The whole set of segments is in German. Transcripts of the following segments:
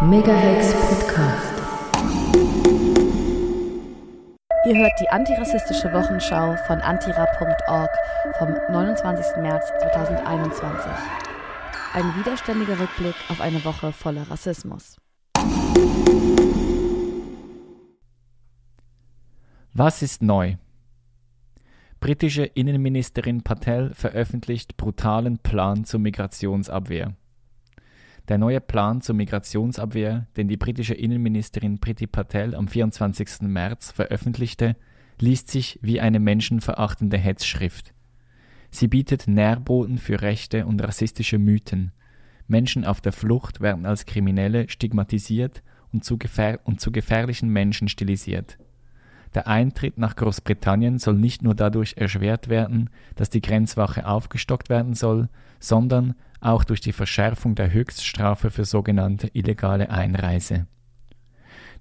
Megahex Podcast. Ihr hört die antirassistische Wochenschau von antira.org vom 29. März 2021. Ein widerständiger Rückblick auf eine Woche voller Rassismus. Was ist neu? Britische Innenministerin Patel veröffentlicht brutalen Plan zur Migrationsabwehr. Der neue Plan zur Migrationsabwehr, den die britische Innenministerin Priti Patel am 24. März veröffentlichte, liest sich wie eine menschenverachtende Hetzschrift. Sie bietet Nährboden für rechte und rassistische Mythen. Menschen auf der Flucht werden als Kriminelle stigmatisiert und zu, und zu gefährlichen Menschen stilisiert. Der Eintritt nach Großbritannien soll nicht nur dadurch erschwert werden, dass die Grenzwache aufgestockt werden soll, sondern auch durch die Verschärfung der Höchststrafe für sogenannte illegale Einreise.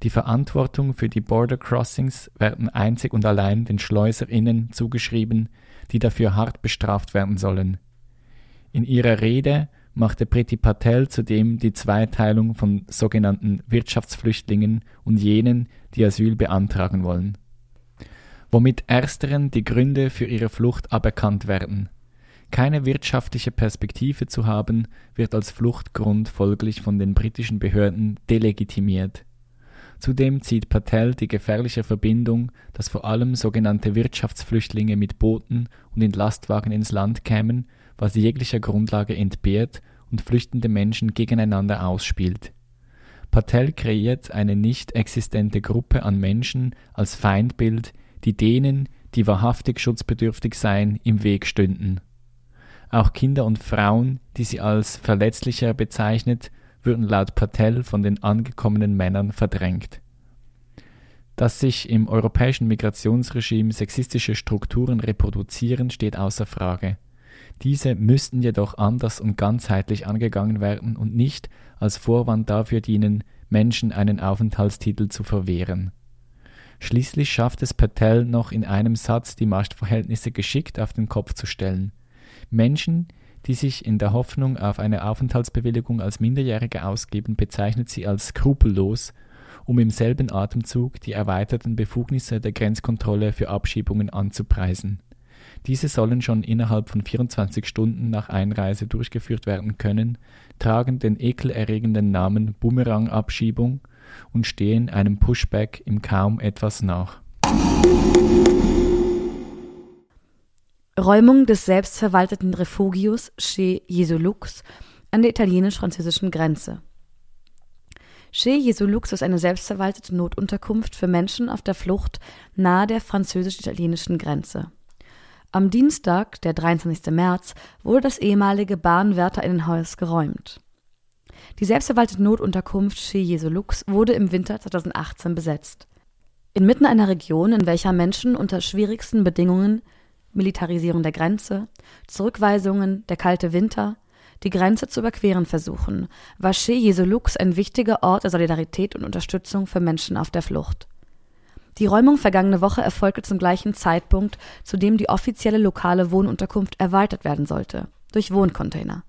Die Verantwortung für die Border Crossings werden einzig und allein den Schleuserinnen zugeschrieben, die dafür hart bestraft werden sollen. In ihrer Rede machte Priti Patel zudem die Zweiteilung von sogenannten Wirtschaftsflüchtlingen und jenen, die Asyl beantragen wollen. Womit ersteren die Gründe für ihre Flucht aberkannt werden. Keine wirtschaftliche Perspektive zu haben, wird als Fluchtgrund folglich von den britischen Behörden delegitimiert. Zudem zieht Patel die gefährliche Verbindung, dass vor allem sogenannte Wirtschaftsflüchtlinge mit Booten und in Lastwagen ins Land kämen, was jeglicher Grundlage entbehrt und flüchtende Menschen gegeneinander ausspielt. Patel kreiert eine nicht existente Gruppe an Menschen als Feindbild, die denen, die wahrhaftig schutzbedürftig seien, im Weg stünden. Auch Kinder und Frauen, die sie als verletzlicher bezeichnet, würden laut Patel von den angekommenen Männern verdrängt. Dass sich im europäischen Migrationsregime sexistische Strukturen reproduzieren, steht außer Frage. Diese müssten jedoch anders und ganzheitlich angegangen werden und nicht als Vorwand dafür dienen, Menschen einen Aufenthaltstitel zu verwehren. Schließlich schafft es Patel noch in einem Satz, die Machtverhältnisse geschickt auf den Kopf zu stellen. Menschen, die sich in der Hoffnung auf eine Aufenthaltsbewilligung als Minderjährige ausgeben, bezeichnet sie als skrupellos, um im selben Atemzug die erweiterten Befugnisse der Grenzkontrolle für Abschiebungen anzupreisen. Diese sollen schon innerhalb von 24 Stunden nach Einreise durchgeführt werden können, tragen den ekelerregenden Namen Bumerang-Abschiebung und stehen einem Pushback im kaum etwas nach. Räumung des selbstverwalteten Refugios Chez Jesulux an der italienisch-französischen Grenze. Chez Jesulux ist eine selbstverwaltete Notunterkunft für Menschen auf der Flucht nahe der französisch-italienischen Grenze. Am Dienstag, der 23. März, wurde das ehemalige Bahnwärterinnenhaus geräumt. Die selbstverwaltete Notunterkunft Chez Jesulux wurde im Winter 2018 besetzt. Inmitten einer Region, in welcher Menschen unter schwierigsten Bedingungen Militarisierung der Grenze, Zurückweisungen, der kalte Winter, die Grenze zu überqueren versuchen, war Chez Jesulux ein wichtiger Ort der Solidarität und Unterstützung für Menschen auf der Flucht. Die Räumung vergangene Woche erfolgte zum gleichen Zeitpunkt, zu dem die offizielle lokale Wohnunterkunft erweitert werden sollte, durch Wohncontainer.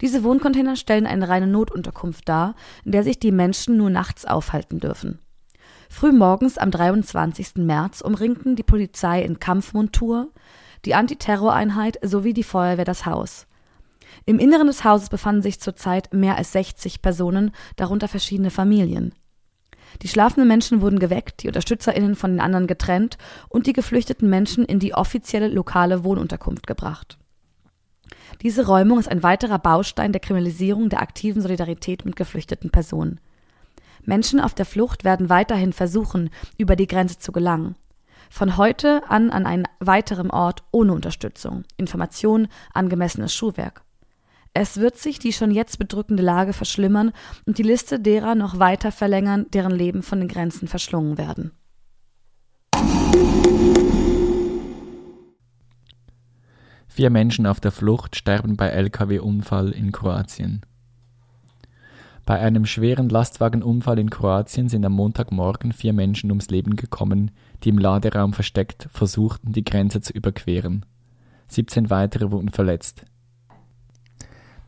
Diese Wohncontainer stellen eine reine Notunterkunft dar, in der sich die Menschen nur nachts aufhalten dürfen. Frühmorgens am 23. März umringten die Polizei in Kampfmontur, die Antiterroreinheit sowie die Feuerwehr das Haus. Im Inneren des Hauses befanden sich zurzeit mehr als 60 Personen, darunter verschiedene Familien. Die schlafenden Menschen wurden geweckt, die UnterstützerInnen von den anderen getrennt und die geflüchteten Menschen in die offizielle lokale Wohnunterkunft gebracht. Diese Räumung ist ein weiterer Baustein der Kriminalisierung der aktiven Solidarität mit geflüchteten Personen. Menschen auf der Flucht werden weiterhin versuchen, über die Grenze zu gelangen. Von heute an an einen weiteren Ort ohne Unterstützung, Information, angemessenes Schuhwerk. Es wird sich die schon jetzt bedrückende Lage verschlimmern und die Liste derer noch weiter verlängern, deren Leben von den Grenzen verschlungen werden. Vier Menschen auf der Flucht sterben bei Lkw-Unfall in Kroatien. Bei einem schweren Lastwagenunfall in Kroatien sind am Montagmorgen vier Menschen ums Leben gekommen, die im Laderaum versteckt versuchten, die Grenze zu überqueren. 17 weitere wurden verletzt.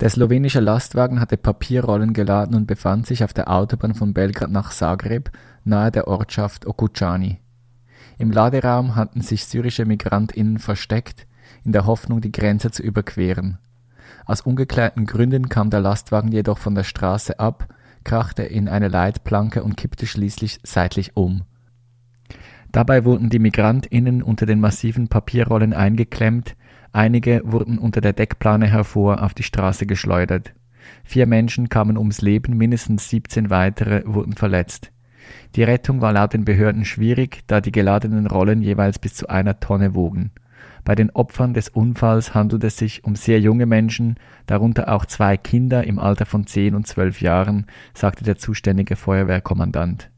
Der slowenische Lastwagen hatte Papierrollen geladen und befand sich auf der Autobahn von Belgrad nach Zagreb nahe der Ortschaft Okučani. Im Laderaum hatten sich syrische MigrantInnen versteckt, in der Hoffnung, die Grenze zu überqueren. Aus ungeklärten Gründen kam der Lastwagen jedoch von der Straße ab, krachte in eine Leitplanke und kippte schließlich seitlich um. Dabei wurden die MigrantInnen unter den massiven Papierrollen eingeklemmt, Einige wurden unter der Deckplane hervor auf die Straße geschleudert. Vier Menschen kamen ums Leben, mindestens 17 weitere wurden verletzt. Die Rettung war laut den Behörden schwierig, da die geladenen Rollen jeweils bis zu einer Tonne wogen. Bei den Opfern des Unfalls handelt es sich um sehr junge Menschen, darunter auch zwei Kinder im Alter von zehn und zwölf Jahren, sagte der zuständige Feuerwehrkommandant.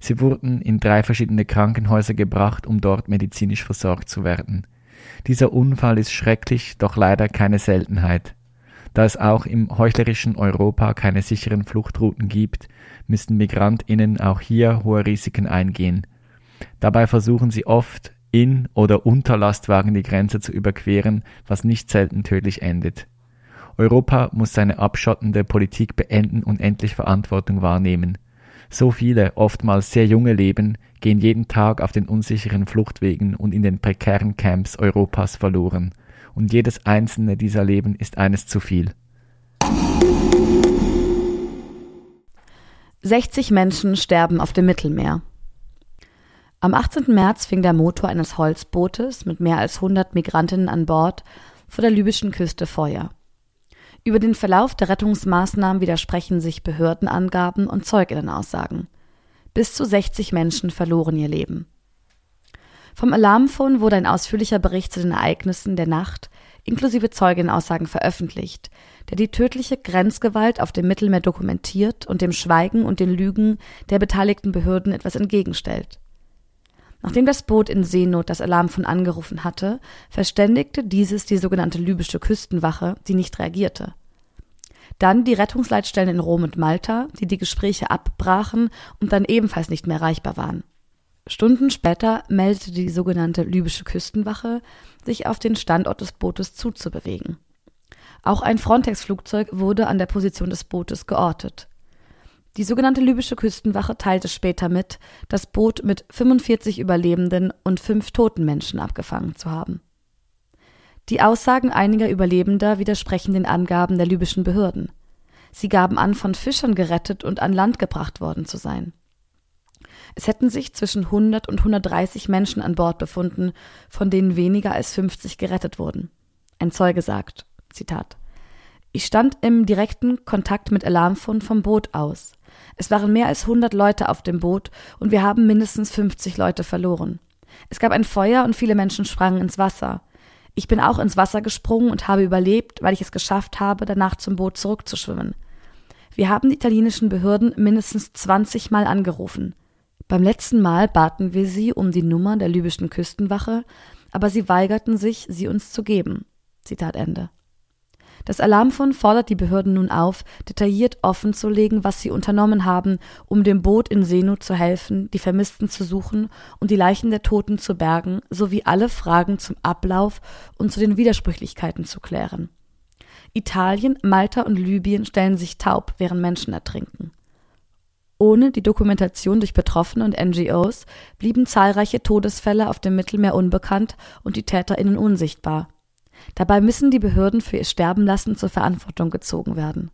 Sie wurden in drei verschiedene Krankenhäuser gebracht, um dort medizinisch versorgt zu werden. Dieser Unfall ist schrecklich, doch leider keine Seltenheit. Da es auch im heuchlerischen Europa keine sicheren Fluchtrouten gibt, müssen Migrantinnen auch hier hohe Risiken eingehen. Dabei versuchen sie oft, in oder unter Lastwagen die Grenze zu überqueren, was nicht selten tödlich endet. Europa muss seine abschottende Politik beenden und endlich Verantwortung wahrnehmen. So viele, oftmals sehr junge Leben gehen jeden Tag auf den unsicheren Fluchtwegen und in den prekären Camps Europas verloren. Und jedes einzelne dieser Leben ist eines zu viel. 60 Menschen sterben auf dem Mittelmeer. Am 18. März fing der Motor eines Holzbootes mit mehr als 100 Migrantinnen an Bord vor der libyschen Küste Feuer. Über den Verlauf der Rettungsmaßnahmen widersprechen sich Behördenangaben und Zeuginnenaussagen. Bis zu 60 Menschen verloren ihr Leben. Vom Alarmphone wurde ein ausführlicher Bericht zu den Ereignissen der Nacht inklusive Zeugenaussagen veröffentlicht, der die tödliche Grenzgewalt auf dem Mittelmeer dokumentiert und dem Schweigen und den Lügen der beteiligten Behörden etwas entgegenstellt. Nachdem das Boot in Seenot das Alarmphone angerufen hatte, verständigte dieses die sogenannte libysche Küstenwache, die nicht reagierte. Dann die Rettungsleitstellen in Rom und Malta, die die Gespräche abbrachen und dann ebenfalls nicht mehr erreichbar waren. Stunden später meldete die sogenannte libysche Küstenwache, sich auf den Standort des Bootes zuzubewegen. Auch ein Frontex-Flugzeug wurde an der Position des Bootes geortet. Die sogenannte libysche Küstenwache teilte später mit, das Boot mit 45 Überlebenden und fünf toten Menschen abgefangen zu haben. Die Aussagen einiger Überlebender widersprechen den Angaben der libyschen Behörden. Sie gaben an, von Fischern gerettet und an Land gebracht worden zu sein. Es hätten sich zwischen 100 und 130 Menschen an Bord befunden, von denen weniger als 50 gerettet wurden. Ein Zeuge sagt, Zitat, ich stand im direkten Kontakt mit Alarmphone vom Boot aus. Es waren mehr als 100 Leute auf dem Boot und wir haben mindestens 50 Leute verloren. Es gab ein Feuer und viele Menschen sprangen ins Wasser. Ich bin auch ins Wasser gesprungen und habe überlebt, weil ich es geschafft habe, danach zum Boot zurückzuschwimmen. Wir haben die italienischen Behörden mindestens 20 Mal angerufen. Beim letzten Mal baten wir sie um die Nummer der libyschen Küstenwache, aber sie weigerten sich, sie uns zu geben. Zitat Ende. Das Alarmphone fordert die Behörden nun auf, detailliert offenzulegen, was sie unternommen haben, um dem Boot in Seenot zu helfen, die Vermissten zu suchen und die Leichen der Toten zu bergen, sowie alle Fragen zum Ablauf und zu den Widersprüchlichkeiten zu klären. Italien, Malta und Libyen stellen sich taub, während Menschen ertrinken. Ohne die Dokumentation durch Betroffene und NGOs blieben zahlreiche Todesfälle auf dem Mittelmeer unbekannt und die TäterInnen unsichtbar. Dabei müssen die Behörden für ihr Sterbenlassen zur Verantwortung gezogen werden.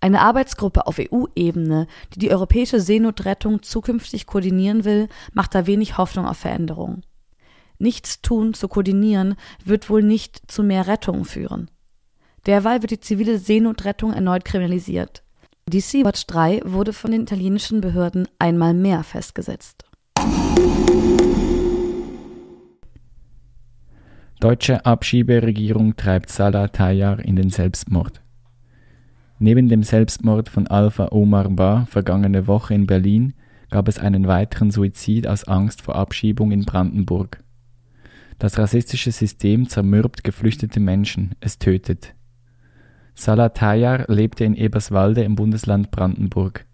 Eine Arbeitsgruppe auf EU-Ebene, die die europäische Seenotrettung zukünftig koordinieren will, macht da wenig Hoffnung auf Veränderung. Nichts tun zu koordinieren wird wohl nicht zu mehr Rettung führen. Derweil wird die zivile Seenotrettung erneut kriminalisiert. Die Sea-Watch 3 wurde von den italienischen Behörden einmal mehr festgesetzt. Deutsche Abschieberegierung treibt Salah Tayyar in den Selbstmord. Neben dem Selbstmord von Alpha Omar Ba vergangene Woche in Berlin gab es einen weiteren Suizid aus Angst vor Abschiebung in Brandenburg. Das rassistische System zermürbt geflüchtete Menschen, es tötet. Salah Tayyar lebte in Eberswalde im Bundesland Brandenburg.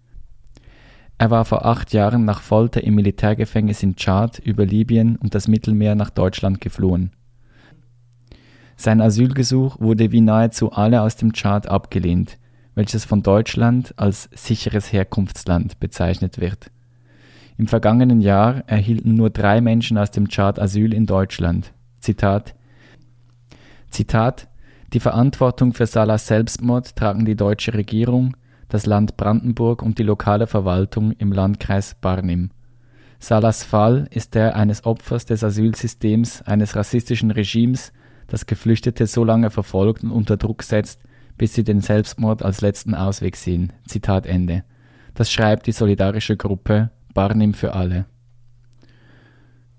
Er war vor acht Jahren nach Folter im Militärgefängnis in Tschad über Libyen und das Mittelmeer nach Deutschland geflohen. Sein Asylgesuch wurde wie nahezu alle aus dem Chart abgelehnt, welches von Deutschland als sicheres Herkunftsland bezeichnet wird. Im vergangenen Jahr erhielten nur drei Menschen aus dem Chart Asyl in Deutschland. Zitat Zitat Die Verantwortung für Salas Selbstmord tragen die deutsche Regierung, das Land Brandenburg und die lokale Verwaltung im Landkreis Barnim. Salas Fall ist der eines Opfers des Asylsystems eines rassistischen Regimes, das Geflüchtete so lange verfolgt und unter Druck setzt, bis sie den Selbstmord als letzten Ausweg sehen. Zitat Ende. Das schreibt die solidarische Gruppe Barnim für alle.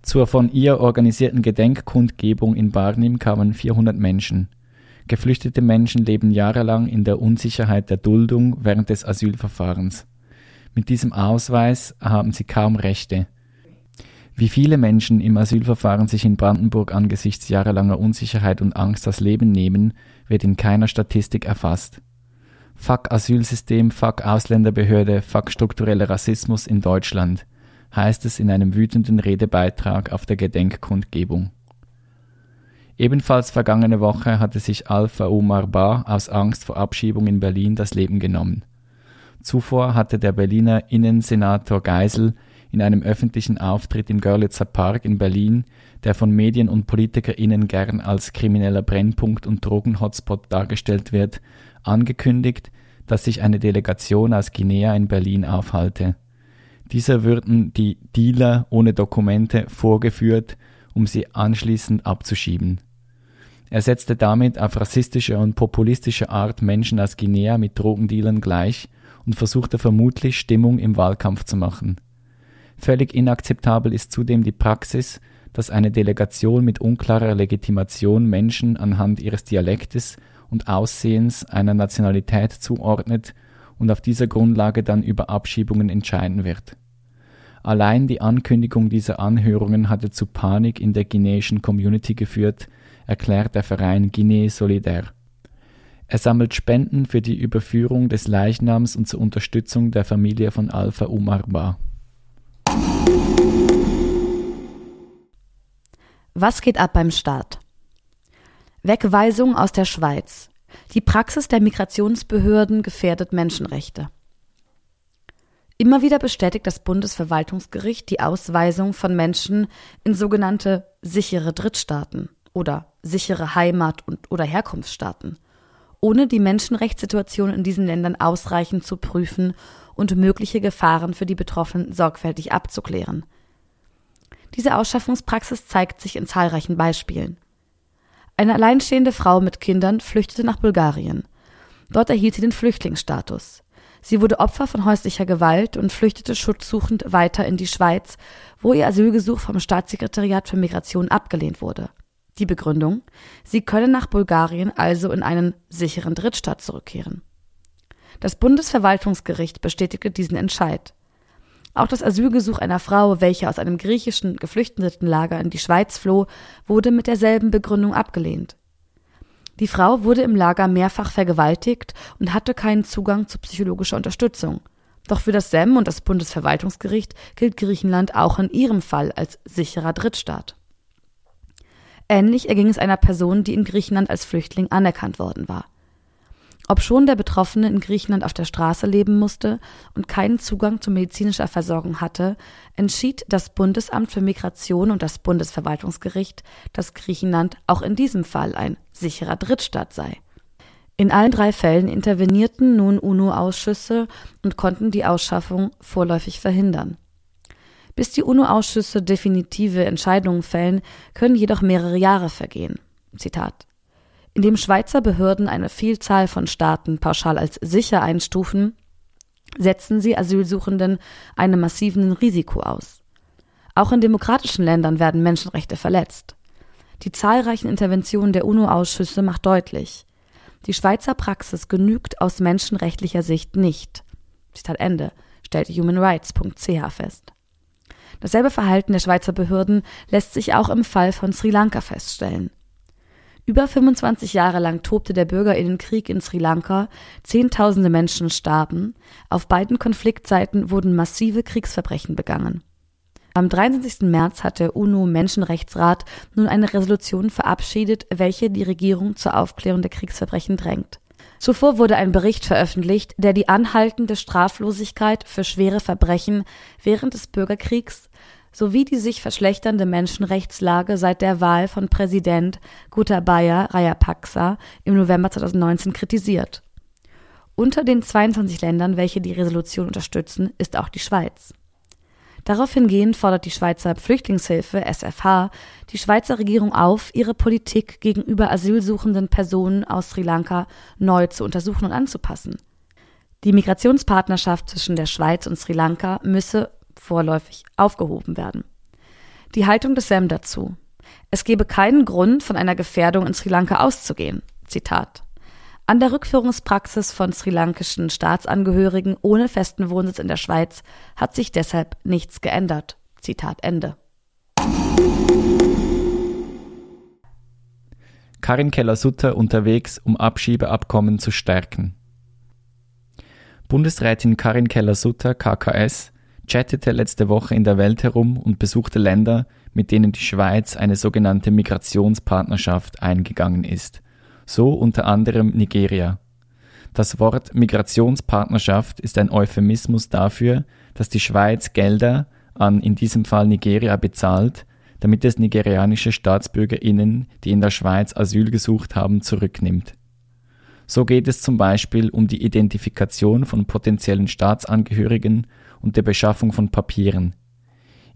Zur von ihr organisierten Gedenkkundgebung in Barnim kamen 400 Menschen. Geflüchtete Menschen leben jahrelang in der Unsicherheit der Duldung während des Asylverfahrens. Mit diesem Ausweis haben sie kaum Rechte. Wie viele Menschen im Asylverfahren sich in Brandenburg angesichts jahrelanger Unsicherheit und Angst das Leben nehmen, wird in keiner Statistik erfasst. Fuck Asylsystem, fuck Ausländerbehörde, fuck struktureller Rassismus in Deutschland, heißt es in einem wütenden Redebeitrag auf der Gedenkkundgebung. Ebenfalls vergangene Woche hatte sich Alpha Omar Ba aus Angst vor Abschiebung in Berlin das Leben genommen. Zuvor hatte der Berliner Innensenator Geisel in einem öffentlichen Auftritt im Görlitzer Park in Berlin, der von Medien und PolitikerInnen gern als krimineller Brennpunkt und Drogenhotspot dargestellt wird, angekündigt, dass sich eine Delegation aus Guinea in Berlin aufhalte. Dieser würden die Dealer ohne Dokumente vorgeführt, um sie anschließend abzuschieben. Er setzte damit auf rassistische und populistische Art Menschen aus Guinea mit Drogendealern gleich und versuchte vermutlich Stimmung im Wahlkampf zu machen. Völlig inakzeptabel ist zudem die Praxis, dass eine Delegation mit unklarer Legitimation Menschen anhand ihres Dialektes und Aussehens einer Nationalität zuordnet und auf dieser Grundlage dann über Abschiebungen entscheiden wird. Allein die Ankündigung dieser Anhörungen hatte zu Panik in der guineischen Community geführt, erklärt der Verein Guinea Solidaire. Er sammelt Spenden für die Überführung des Leichnams und zur Unterstützung der Familie von Alpha Umar Ba. Was geht ab beim Staat? Wegweisung aus der Schweiz. Die Praxis der Migrationsbehörden gefährdet Menschenrechte. Immer wieder bestätigt das Bundesverwaltungsgericht die Ausweisung von Menschen in sogenannte sichere Drittstaaten oder sichere Heimat- und oder Herkunftsstaaten, ohne die Menschenrechtssituation in diesen Ländern ausreichend zu prüfen und mögliche Gefahren für die Betroffenen sorgfältig abzuklären. Diese Ausschaffungspraxis zeigt sich in zahlreichen Beispielen. Eine alleinstehende Frau mit Kindern flüchtete nach Bulgarien. Dort erhielt sie den Flüchtlingsstatus. Sie wurde Opfer von häuslicher Gewalt und flüchtete schutzsuchend weiter in die Schweiz, wo ihr Asylgesuch vom Staatssekretariat für Migration abgelehnt wurde. Die Begründung? Sie könne nach Bulgarien also in einen sicheren Drittstaat zurückkehren. Das Bundesverwaltungsgericht bestätigte diesen Entscheid. Auch das Asylgesuch einer Frau, welche aus einem griechischen Geflüchtetenlager in die Schweiz floh, wurde mit derselben Begründung abgelehnt. Die Frau wurde im Lager mehrfach vergewaltigt und hatte keinen Zugang zu psychologischer Unterstützung. Doch für das SEM und das Bundesverwaltungsgericht gilt Griechenland auch in ihrem Fall als sicherer Drittstaat. Ähnlich erging es einer Person, die in Griechenland als Flüchtling anerkannt worden war. Obschon der Betroffene in Griechenland auf der Straße leben musste und keinen Zugang zu medizinischer Versorgung hatte, entschied das Bundesamt für Migration und das Bundesverwaltungsgericht, dass Griechenland auch in diesem Fall ein sicherer Drittstaat sei. In allen drei Fällen intervenierten nun UNO-Ausschüsse und konnten die Ausschaffung vorläufig verhindern. Bis die UNO-Ausschüsse definitive Entscheidungen fällen, können jedoch mehrere Jahre vergehen. Zitat indem Schweizer Behörden eine Vielzahl von Staaten pauschal als sicher einstufen, setzen sie Asylsuchenden einem massiven Risiko aus. Auch in demokratischen Ländern werden Menschenrechte verletzt. Die zahlreichen Interventionen der UNO-Ausschüsse macht deutlich, die Schweizer Praxis genügt aus menschenrechtlicher Sicht nicht. Zitat Ende, stellte humanrights.ch fest. Dasselbe Verhalten der Schweizer Behörden lässt sich auch im Fall von Sri Lanka feststellen. Über 25 Jahre lang tobte der Bürgerinnenkrieg in Sri Lanka, Zehntausende Menschen starben, auf beiden Konfliktseiten wurden massive Kriegsverbrechen begangen. Am 23. März hat der UNO-Menschenrechtsrat nun eine Resolution verabschiedet, welche die Regierung zur Aufklärung der Kriegsverbrechen drängt. Zuvor wurde ein Bericht veröffentlicht, der die anhaltende Straflosigkeit für schwere Verbrechen während des Bürgerkriegs sowie die sich verschlechternde Menschenrechtslage seit der Wahl von Präsident Gotabaya Rajapaksa im November 2019 kritisiert. Unter den 22 Ländern, welche die Resolution unterstützen, ist auch die Schweiz. Daraufhin gehend fordert die Schweizer Flüchtlingshilfe SFH die Schweizer Regierung auf, ihre Politik gegenüber asylsuchenden Personen aus Sri Lanka neu zu untersuchen und anzupassen. Die Migrationspartnerschaft zwischen der Schweiz und Sri Lanka müsse vorläufig aufgehoben werden. Die Haltung des SEM dazu. Es gebe keinen Grund, von einer Gefährdung in Sri Lanka auszugehen. Zitat. An der Rückführungspraxis von sri lankischen Staatsangehörigen ohne festen Wohnsitz in der Schweiz hat sich deshalb nichts geändert. Zitat Ende. Karin Keller-Sutter unterwegs, um Abschiebeabkommen zu stärken. Bundesrätin Karin Keller-Sutter, KKS, chattete letzte Woche in der Welt herum und besuchte Länder, mit denen die Schweiz eine sogenannte Migrationspartnerschaft eingegangen ist – so unter anderem Nigeria. Das Wort Migrationspartnerschaft ist ein Euphemismus dafür, dass die Schweiz Gelder an in diesem Fall Nigeria bezahlt, damit es nigerianische Staatsbürgerinnen, die in der Schweiz Asyl gesucht haben, zurücknimmt. So geht es zum Beispiel um die Identifikation von potenziellen Staatsangehörigen und der Beschaffung von Papieren.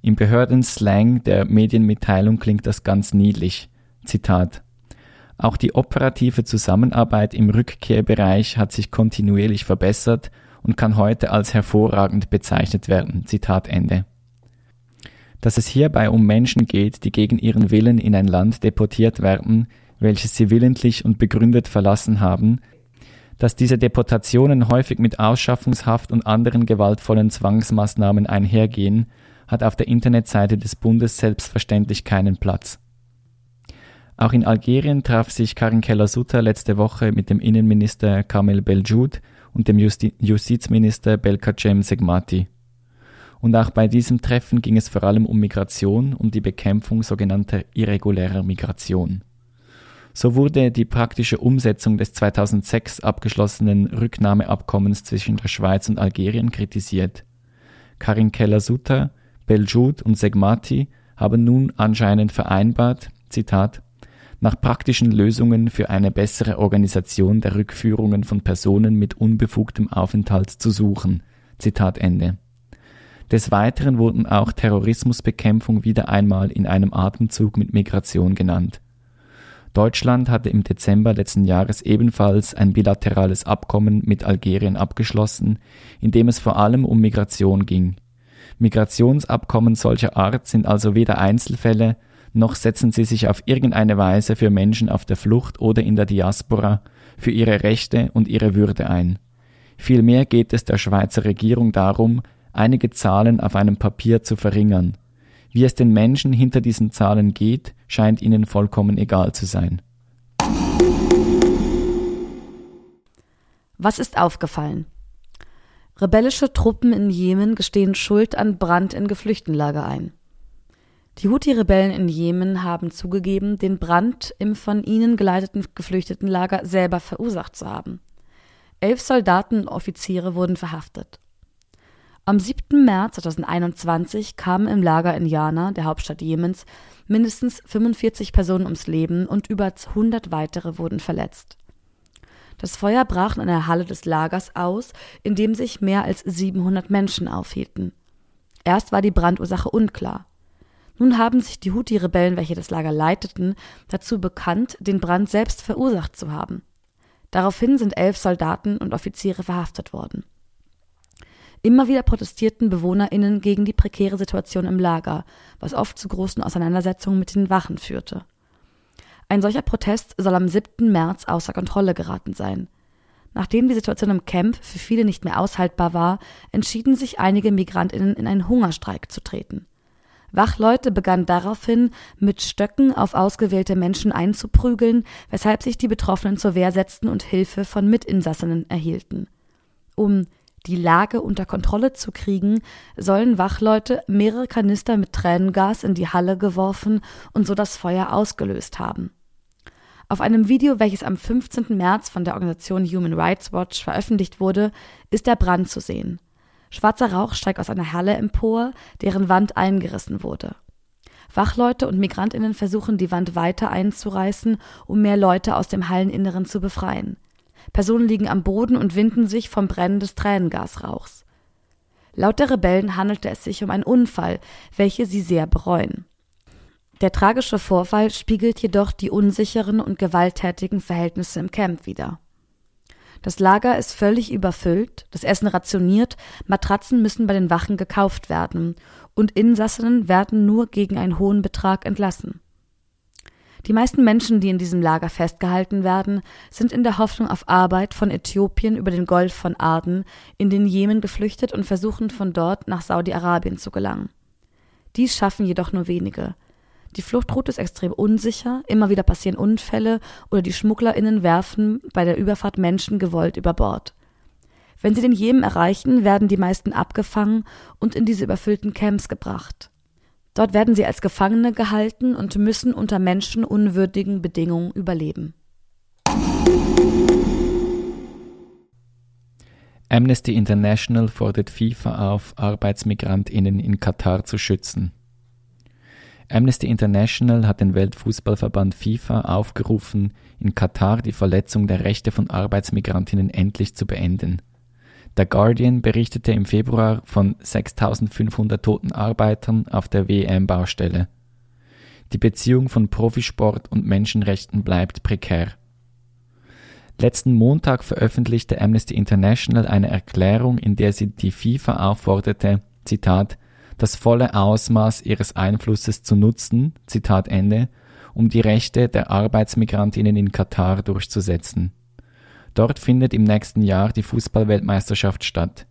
Im Behördenslang der Medienmitteilung klingt das ganz niedlich. Zitat auch die operative Zusammenarbeit im Rückkehrbereich hat sich kontinuierlich verbessert und kann heute als hervorragend bezeichnet werden. Zitat Ende. Dass es hierbei um Menschen geht, die gegen ihren Willen in ein Land deportiert werden, welches sie willentlich und begründet verlassen haben, dass diese Deportationen häufig mit Ausschaffungshaft und anderen gewaltvollen Zwangsmaßnahmen einhergehen, hat auf der Internetseite des Bundes selbstverständlich keinen Platz. Auch in Algerien traf sich Karin Keller-Sutter letzte Woche mit dem Innenminister Kamel Beljoud und dem Justi Justizminister Belkacem Segmati. Und auch bei diesem Treffen ging es vor allem um Migration und die Bekämpfung sogenannter irregulärer Migration. So wurde die praktische Umsetzung des 2006 abgeschlossenen Rücknahmeabkommens zwischen der Schweiz und Algerien kritisiert. Karin Keller-Sutter, Beljoud und Segmati haben nun anscheinend vereinbart, Zitat, nach praktischen Lösungen für eine bessere Organisation der Rückführungen von Personen mit unbefugtem Aufenthalt zu suchen. Zitat Ende. Des Weiteren wurden auch Terrorismusbekämpfung wieder einmal in einem Atemzug mit Migration genannt. Deutschland hatte im Dezember letzten Jahres ebenfalls ein bilaterales Abkommen mit Algerien abgeschlossen, in dem es vor allem um Migration ging. Migrationsabkommen solcher Art sind also weder Einzelfälle noch setzen sie sich auf irgendeine Weise für Menschen auf der Flucht oder in der Diaspora, für ihre Rechte und ihre Würde ein. Vielmehr geht es der Schweizer Regierung darum, einige Zahlen auf einem Papier zu verringern. Wie es den Menschen hinter diesen Zahlen geht, scheint ihnen vollkommen egal zu sein. Was ist aufgefallen? Rebellische Truppen in Jemen gestehen Schuld an Brand in Geflüchtenlager ein. Die Houthi-Rebellen in Jemen haben zugegeben, den Brand im von ihnen geleiteten Geflüchtetenlager selber verursacht zu haben. Elf Soldaten und Offiziere wurden verhaftet. Am 7. März 2021 kamen im Lager in Jana, der Hauptstadt Jemens, mindestens 45 Personen ums Leben und über 100 weitere wurden verletzt. Das Feuer brach in einer Halle des Lagers aus, in dem sich mehr als 700 Menschen aufhielten. Erst war die Brandursache unklar. Nun haben sich die Houthi-Rebellen, welche das Lager leiteten, dazu bekannt, den Brand selbst verursacht zu haben. Daraufhin sind elf Soldaten und Offiziere verhaftet worden. Immer wieder protestierten BewohnerInnen gegen die prekäre Situation im Lager, was oft zu großen Auseinandersetzungen mit den Wachen führte. Ein solcher Protest soll am 7. März außer Kontrolle geraten sein. Nachdem die Situation im Camp für viele nicht mehr aushaltbar war, entschieden sich einige MigrantInnen in einen Hungerstreik zu treten. Wachleute begannen daraufhin, mit Stöcken auf ausgewählte Menschen einzuprügeln, weshalb sich die Betroffenen zur Wehr setzten und Hilfe von Mitinsassinnen erhielten. Um die Lage unter Kontrolle zu kriegen, sollen Wachleute mehrere Kanister mit Tränengas in die Halle geworfen und so das Feuer ausgelöst haben. Auf einem Video, welches am 15. März von der Organisation Human Rights Watch veröffentlicht wurde, ist der Brand zu sehen. Schwarzer Rauch steigt aus einer Halle empor, deren Wand eingerissen wurde. Wachleute und Migrantinnen versuchen, die Wand weiter einzureißen, um mehr Leute aus dem Halleninneren zu befreien. Personen liegen am Boden und winden sich vom Brennen des Tränengasrauchs. Laut der Rebellen handelte es sich um einen Unfall, welche sie sehr bereuen. Der tragische Vorfall spiegelt jedoch die unsicheren und gewalttätigen Verhältnisse im Camp wider. Das Lager ist völlig überfüllt, das Essen rationiert, Matratzen müssen bei den Wachen gekauft werden und Insassinnen werden nur gegen einen hohen Betrag entlassen. Die meisten Menschen, die in diesem Lager festgehalten werden, sind in der Hoffnung auf Arbeit von Äthiopien über den Golf von Aden in den Jemen geflüchtet und versuchen von dort nach Saudi-Arabien zu gelangen. Dies schaffen jedoch nur wenige. Die Fluchtroute ist extrem unsicher, immer wieder passieren Unfälle oder die SchmugglerInnen werfen bei der Überfahrt Menschen gewollt über Bord. Wenn sie den Jemen erreichen, werden die meisten abgefangen und in diese überfüllten Camps gebracht. Dort werden sie als Gefangene gehalten und müssen unter menschenunwürdigen Bedingungen überleben. Amnesty International fordert FIFA auf, Arbeitsmigrantinnen in Katar zu schützen. Amnesty International hat den Weltfußballverband FIFA aufgerufen, in Katar die Verletzung der Rechte von Arbeitsmigrantinnen endlich zu beenden. Der Guardian berichtete im Februar von 6500 toten Arbeitern auf der WM-Baustelle. Die Beziehung von Profisport und Menschenrechten bleibt prekär. Letzten Montag veröffentlichte Amnesty International eine Erklärung, in der sie die FIFA aufforderte, Zitat, das volle Ausmaß ihres Einflusses zu nutzen, Zitat Ende, um die Rechte der Arbeitsmigrantinnen in Katar durchzusetzen. Dort findet im nächsten Jahr die Fußballweltmeisterschaft statt.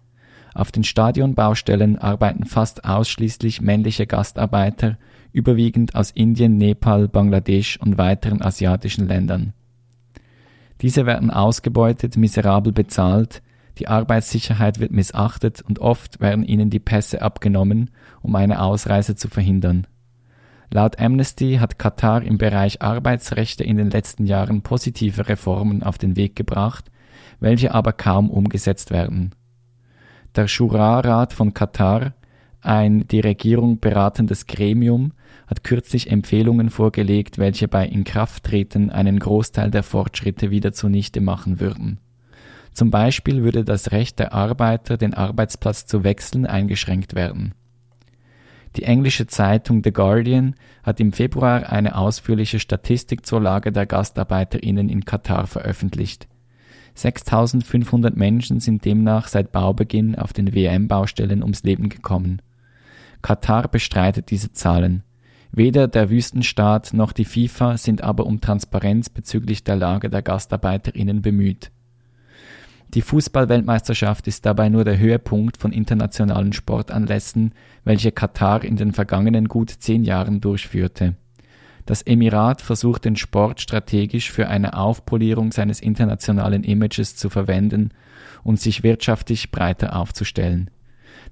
Auf den Stadionbaustellen arbeiten fast ausschließlich männliche Gastarbeiter, überwiegend aus Indien, Nepal, Bangladesch und weiteren asiatischen Ländern. Diese werden ausgebeutet, miserabel bezahlt, die Arbeitssicherheit wird missachtet und oft werden ihnen die Pässe abgenommen, um eine Ausreise zu verhindern. Laut Amnesty hat Katar im Bereich Arbeitsrechte in den letzten Jahren positive Reformen auf den Weg gebracht, welche aber kaum umgesetzt werden. Der Shura-Rat von Katar, ein die Regierung beratendes Gremium, hat kürzlich Empfehlungen vorgelegt, welche bei Inkrafttreten einen Großteil der Fortschritte wieder zunichte machen würden. Zum Beispiel würde das Recht der Arbeiter, den Arbeitsplatz zu wechseln, eingeschränkt werden. Die englische Zeitung The Guardian hat im Februar eine ausführliche Statistik zur Lage der GastarbeiterInnen in Katar veröffentlicht. 6500 Menschen sind demnach seit Baubeginn auf den WM-Baustellen ums Leben gekommen. Katar bestreitet diese Zahlen. Weder der Wüstenstaat noch die FIFA sind aber um Transparenz bezüglich der Lage der GastarbeiterInnen bemüht. Die Fußballweltmeisterschaft ist dabei nur der Höhepunkt von internationalen Sportanlässen, welche Katar in den vergangenen gut zehn Jahren durchführte. Das Emirat versucht den Sport strategisch für eine Aufpolierung seines internationalen Images zu verwenden und sich wirtschaftlich breiter aufzustellen.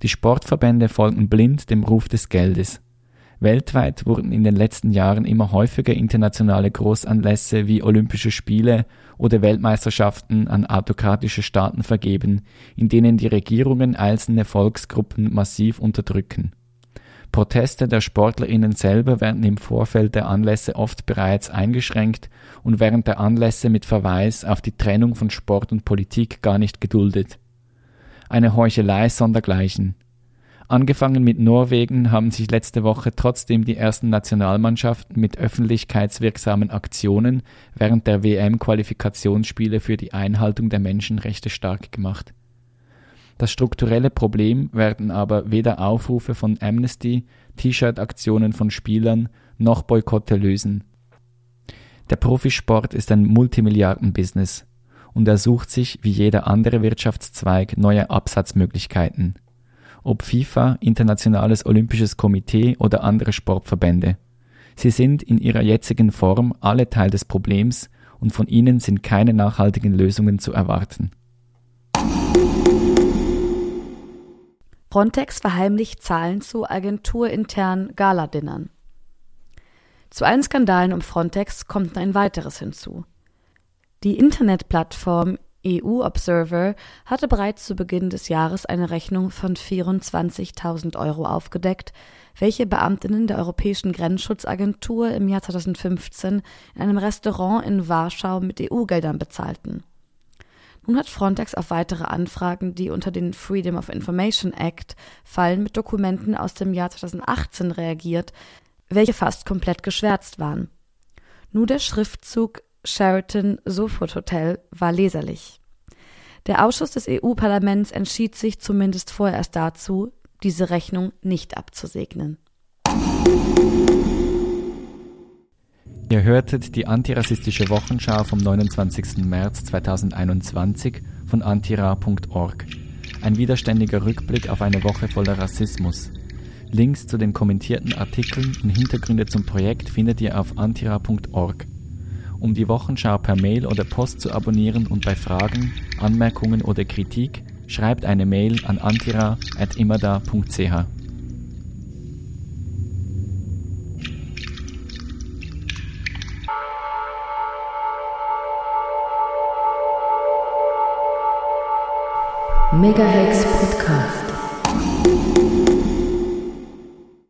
Die Sportverbände folgen blind dem Ruf des Geldes. Weltweit wurden in den letzten Jahren immer häufiger internationale Großanlässe wie Olympische Spiele oder Weltmeisterschaften an autokratische Staaten vergeben, in denen die Regierungen einzelne Volksgruppen massiv unterdrücken. Proteste der Sportlerinnen selber werden im Vorfeld der Anlässe oft bereits eingeschränkt und während der Anlässe mit Verweis auf die Trennung von Sport und Politik gar nicht geduldet. Eine Heuchelei sondergleichen. Angefangen mit Norwegen haben sich letzte Woche trotzdem die ersten Nationalmannschaften mit öffentlichkeitswirksamen Aktionen während der WM-Qualifikationsspiele für die Einhaltung der Menschenrechte stark gemacht. Das strukturelle Problem werden aber weder Aufrufe von Amnesty, T-Shirt-Aktionen von Spielern noch Boykotte lösen. Der Profisport ist ein Multimilliarden-Business und er sucht sich wie jeder andere Wirtschaftszweig neue Absatzmöglichkeiten ob FIFA, Internationales Olympisches Komitee oder andere Sportverbände. Sie sind in ihrer jetzigen Form alle Teil des Problems und von ihnen sind keine nachhaltigen Lösungen zu erwarten. Frontex verheimlicht Zahlen zu agenturinternen Galadinnern. Zu allen Skandalen um Frontex kommt ein weiteres hinzu. Die Internetplattform EU Observer hatte bereits zu Beginn des Jahres eine Rechnung von 24.000 Euro aufgedeckt, welche Beamtinnen der Europäischen Grenzschutzagentur im Jahr 2015 in einem Restaurant in Warschau mit EU-Geldern bezahlten. Nun hat Frontex auf weitere Anfragen, die unter den Freedom of Information Act fallen, mit Dokumenten aus dem Jahr 2018 reagiert, welche fast komplett geschwärzt waren. Nur der Schriftzug Sheraton Sofort Hotel war leserlich. Der Ausschuss des EU-Parlaments entschied sich zumindest vorerst dazu, diese Rechnung nicht abzusegnen. Ihr hörtet die antirassistische Wochenschau vom 29. März 2021 von antira.org. Ein widerständiger Rückblick auf eine Woche voller Rassismus. Links zu den kommentierten Artikeln und Hintergründe zum Projekt findet ihr auf antira.org. Um die Wochenschau per Mail oder Post zu abonnieren und bei Fragen, Anmerkungen oder Kritik schreibt eine Mail an antira.imada.ch. Megahex Podcast.